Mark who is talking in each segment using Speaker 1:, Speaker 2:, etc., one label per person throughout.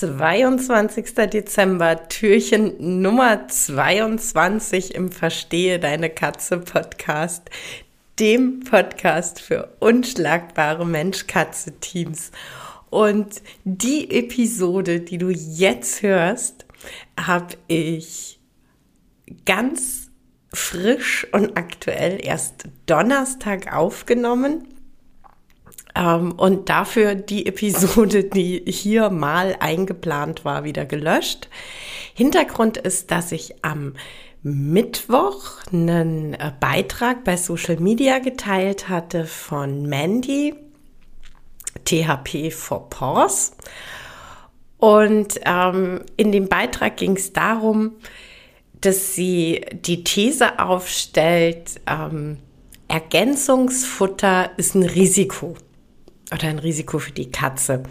Speaker 1: 22. Dezember, Türchen Nummer 22 im Verstehe deine Katze Podcast, dem Podcast für unschlagbare Mensch-Katze-Teams. Und die Episode, die du jetzt hörst, habe ich ganz frisch und aktuell erst Donnerstag aufgenommen. Ähm, und dafür die Episode, die hier mal eingeplant war, wieder gelöscht. Hintergrund ist, dass ich am Mittwoch einen äh, Beitrag bei Social Media geteilt hatte von Mandy, THP for Pause. Und ähm, in dem Beitrag ging es darum, dass sie die These aufstellt, ähm, Ergänzungsfutter ist ein Risiko oder ein Risiko für die Katze.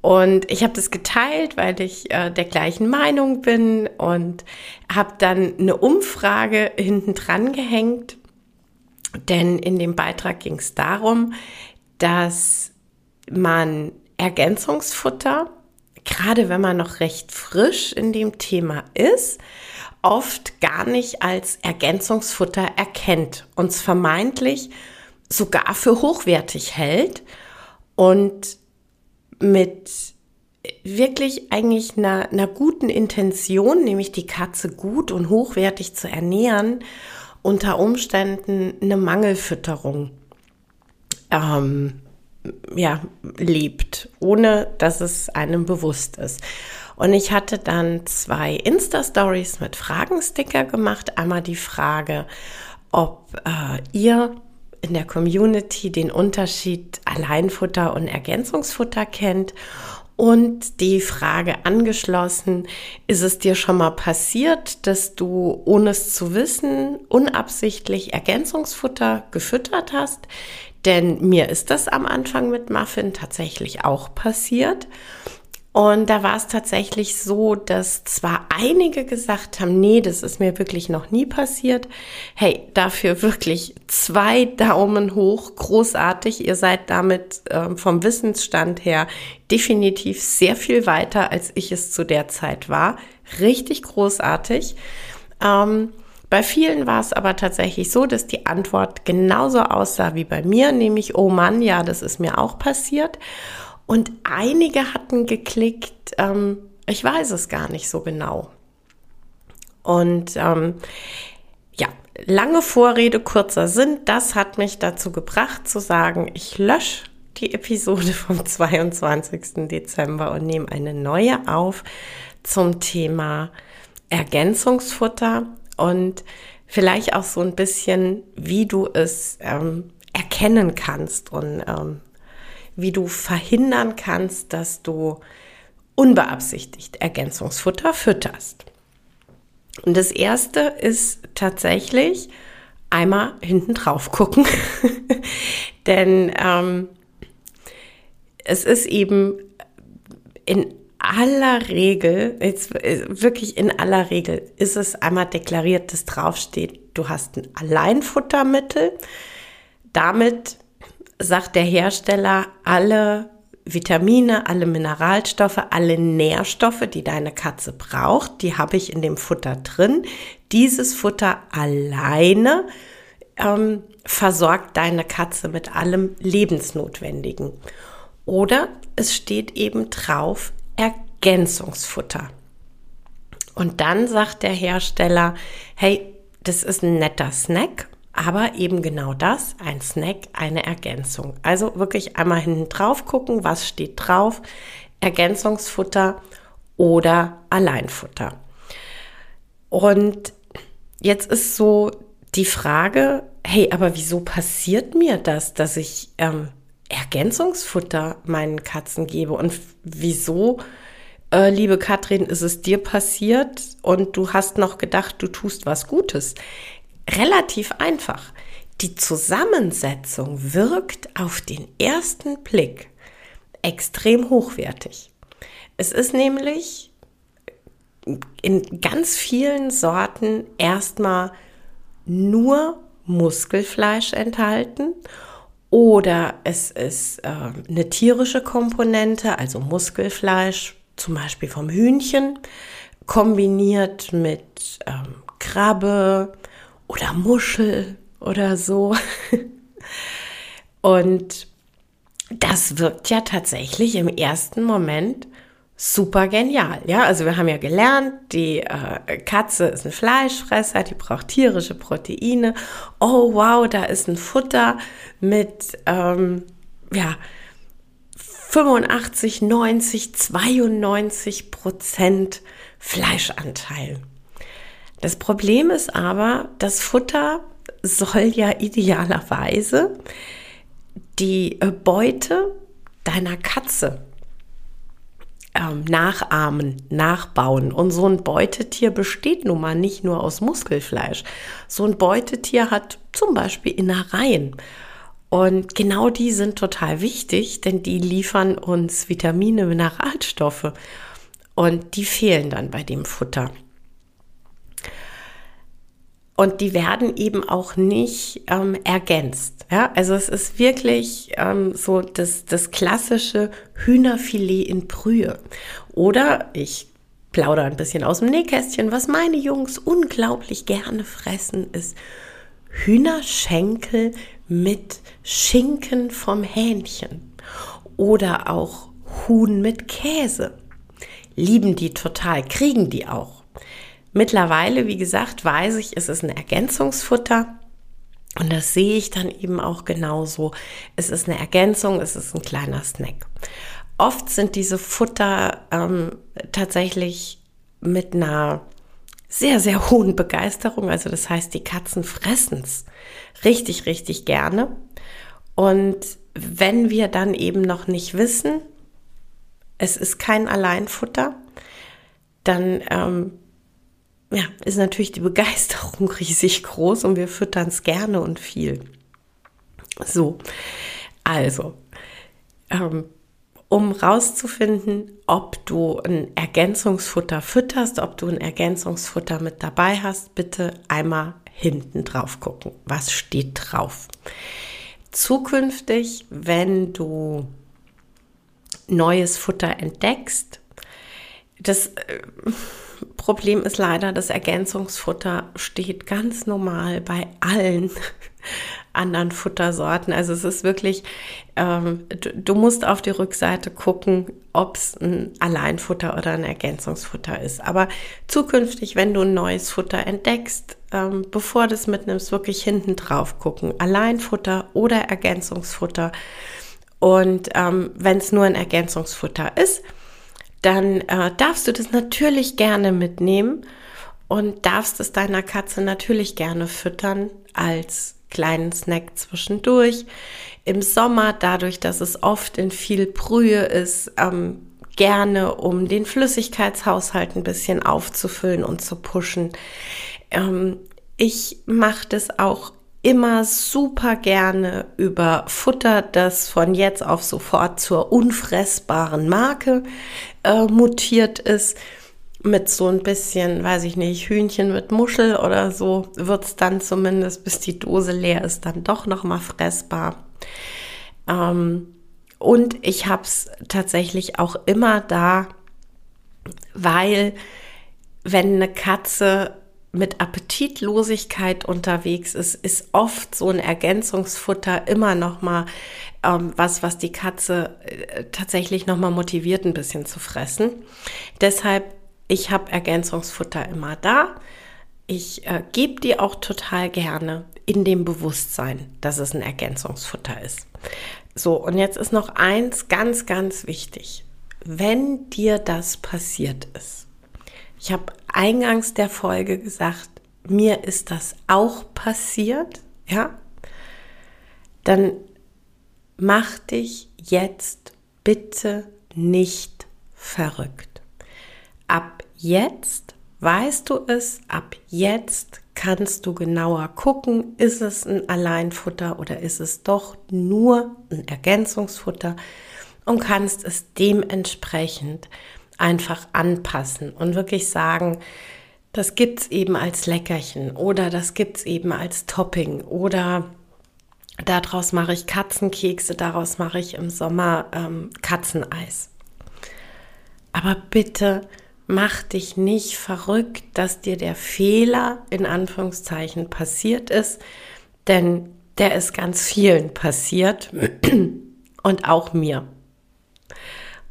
Speaker 1: Und ich habe das geteilt, weil ich äh, der gleichen Meinung bin und habe dann eine Umfrage hinten dran gehängt. Denn in dem Beitrag ging es darum, dass man Ergänzungsfutter, gerade wenn man noch recht frisch in dem Thema ist, oft gar nicht als Ergänzungsfutter erkennt, uns vermeintlich sogar für hochwertig hält und mit wirklich eigentlich einer, einer guten Intention, nämlich die Katze gut und hochwertig zu ernähren, unter Umständen eine Mangelfütterung ähm, ja, lebt, ohne dass es einem bewusst ist. Und ich hatte dann zwei Insta-Stories mit Fragensticker gemacht. Einmal die Frage, ob äh, ihr in der Community den Unterschied Alleinfutter und Ergänzungsfutter kennt und die Frage angeschlossen, ist es dir schon mal passiert, dass du, ohne es zu wissen, unabsichtlich Ergänzungsfutter gefüttert hast? Denn mir ist das am Anfang mit Muffin tatsächlich auch passiert. Und da war es tatsächlich so, dass zwar einige gesagt haben, nee, das ist mir wirklich noch nie passiert. Hey, dafür wirklich zwei Daumen hoch, großartig. Ihr seid damit äh, vom Wissensstand her definitiv sehr viel weiter, als ich es zu der Zeit war. Richtig großartig. Ähm, bei vielen war es aber tatsächlich so, dass die Antwort genauso aussah wie bei mir, nämlich, oh Mann, ja, das ist mir auch passiert. Und einige hatten geklickt, ähm, ich weiß es gar nicht so genau. Und ähm, ja, lange Vorrede, kurzer Sinn, das hat mich dazu gebracht zu sagen, ich lösche die Episode vom 22. Dezember und nehme eine neue auf zum Thema Ergänzungsfutter und vielleicht auch so ein bisschen, wie du es ähm, erkennen kannst und ähm, wie du verhindern kannst, dass du unbeabsichtigt Ergänzungsfutter fütterst. Und das erste ist tatsächlich einmal hinten drauf gucken, denn ähm, es ist eben in aller Regel, jetzt wirklich in aller Regel, ist es einmal deklariert, dass draufsteht, du hast ein Alleinfuttermittel. Damit sagt der Hersteller, alle Vitamine, alle Mineralstoffe, alle Nährstoffe, die deine Katze braucht, die habe ich in dem Futter drin. Dieses Futter alleine ähm, versorgt deine Katze mit allem Lebensnotwendigen. Oder es steht eben drauf Ergänzungsfutter. Und dann sagt der Hersteller, hey, das ist ein netter Snack aber eben genau das, ein Snack, eine Ergänzung. Also wirklich einmal hinten drauf gucken, was steht drauf. Ergänzungsfutter oder Alleinfutter. Und jetzt ist so die Frage, hey, aber wieso passiert mir das, dass ich ähm, Ergänzungsfutter meinen Katzen gebe? Und wieso, äh, liebe Katrin, ist es dir passiert und du hast noch gedacht, du tust was Gutes? Relativ einfach. Die Zusammensetzung wirkt auf den ersten Blick extrem hochwertig. Es ist nämlich in ganz vielen Sorten erstmal nur Muskelfleisch enthalten oder es ist äh, eine tierische Komponente, also Muskelfleisch, zum Beispiel vom Hühnchen, kombiniert mit ähm, Krabbe oder Muschel oder so. Und das wirkt ja tatsächlich im ersten Moment super genial. Ja, also wir haben ja gelernt, die äh, Katze ist ein Fleischfresser, die braucht tierische Proteine. Oh wow, da ist ein Futter mit ähm, ja 85, 90, 92 Prozent Fleischanteil. Das Problem ist aber, das Futter soll ja idealerweise die Beute deiner Katze ähm, nachahmen, nachbauen. Und so ein Beutetier besteht nun mal nicht nur aus Muskelfleisch. So ein Beutetier hat zum Beispiel Innereien. Und genau die sind total wichtig, denn die liefern uns Vitamine, Mineralstoffe. Und die fehlen dann bei dem Futter. Und die werden eben auch nicht ähm, ergänzt. Ja, also es ist wirklich ähm, so das, das klassische Hühnerfilet in Brühe. Oder ich plaudere ein bisschen aus dem Nähkästchen. Was meine Jungs unglaublich gerne fressen, ist Hühnerschenkel mit Schinken vom Hähnchen. Oder auch Huhn mit Käse. Lieben die total, kriegen die auch. Mittlerweile, wie gesagt, weiß ich, es ist ein Ergänzungsfutter. Und das sehe ich dann eben auch genauso. Es ist eine Ergänzung, es ist ein kleiner Snack. Oft sind diese Futter ähm, tatsächlich mit einer sehr, sehr hohen Begeisterung. Also das heißt, die Katzen fressen es richtig, richtig gerne. Und wenn wir dann eben noch nicht wissen, es ist kein Alleinfutter, dann ähm, ja, ist natürlich die Begeisterung riesig groß und wir füttern es gerne und viel. So, also, ähm, um rauszufinden, ob du ein Ergänzungsfutter fütterst, ob du ein Ergänzungsfutter mit dabei hast, bitte einmal hinten drauf gucken. Was steht drauf? Zukünftig, wenn du neues Futter entdeckst, das äh, Problem ist leider, das Ergänzungsfutter steht ganz normal bei allen anderen Futtersorten. Also es ist wirklich, ähm, du, du, musst auf die Rückseite gucken, ob es ein Alleinfutter oder ein Ergänzungsfutter ist. Aber zukünftig, wenn du ein neues Futter entdeckst, ähm, bevor du es mitnimmst, wirklich hinten drauf gucken. Alleinfutter oder Ergänzungsfutter. Und ähm, wenn es nur ein Ergänzungsfutter ist, dann äh, darfst du das natürlich gerne mitnehmen und darfst es deiner Katze natürlich gerne füttern als kleinen Snack zwischendurch. Im Sommer, dadurch, dass es oft in viel Brühe ist, ähm, gerne, um den Flüssigkeitshaushalt ein bisschen aufzufüllen und zu pushen. Ähm, ich mache das auch immer super gerne über Futter, das von jetzt auf sofort zur unfressbaren Marke äh, mutiert ist. Mit so ein bisschen, weiß ich nicht, Hühnchen mit Muschel oder so wird es dann zumindest, bis die Dose leer ist, dann doch nochmal fressbar. Ähm, und ich habe es tatsächlich auch immer da, weil wenn eine Katze mit Appetitlosigkeit unterwegs ist, ist oft so ein Ergänzungsfutter immer noch mal ähm, was, was die Katze äh, tatsächlich noch mal motiviert, ein bisschen zu fressen. Deshalb, ich habe Ergänzungsfutter immer da. Ich äh, gebe die auch total gerne in dem Bewusstsein, dass es ein Ergänzungsfutter ist. So, und jetzt ist noch eins ganz, ganz wichtig. Wenn dir das passiert ist, ich habe eingangs der Folge gesagt, mir ist das auch passiert, ja, dann mach dich jetzt bitte nicht verrückt. Ab jetzt weißt du es, ab jetzt kannst du genauer gucken, ist es ein Alleinfutter oder ist es doch nur ein Ergänzungsfutter und kannst es dementsprechend einfach anpassen und wirklich sagen, das gibt es eben als Leckerchen oder das gibt es eben als Topping oder daraus mache ich Katzenkekse, daraus mache ich im Sommer ähm, Katzeneis. Aber bitte mach dich nicht verrückt, dass dir der Fehler in Anführungszeichen passiert ist, denn der ist ganz vielen passiert und auch mir.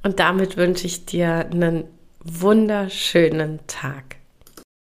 Speaker 1: Und damit wünsche ich dir einen wunderschönen Tag.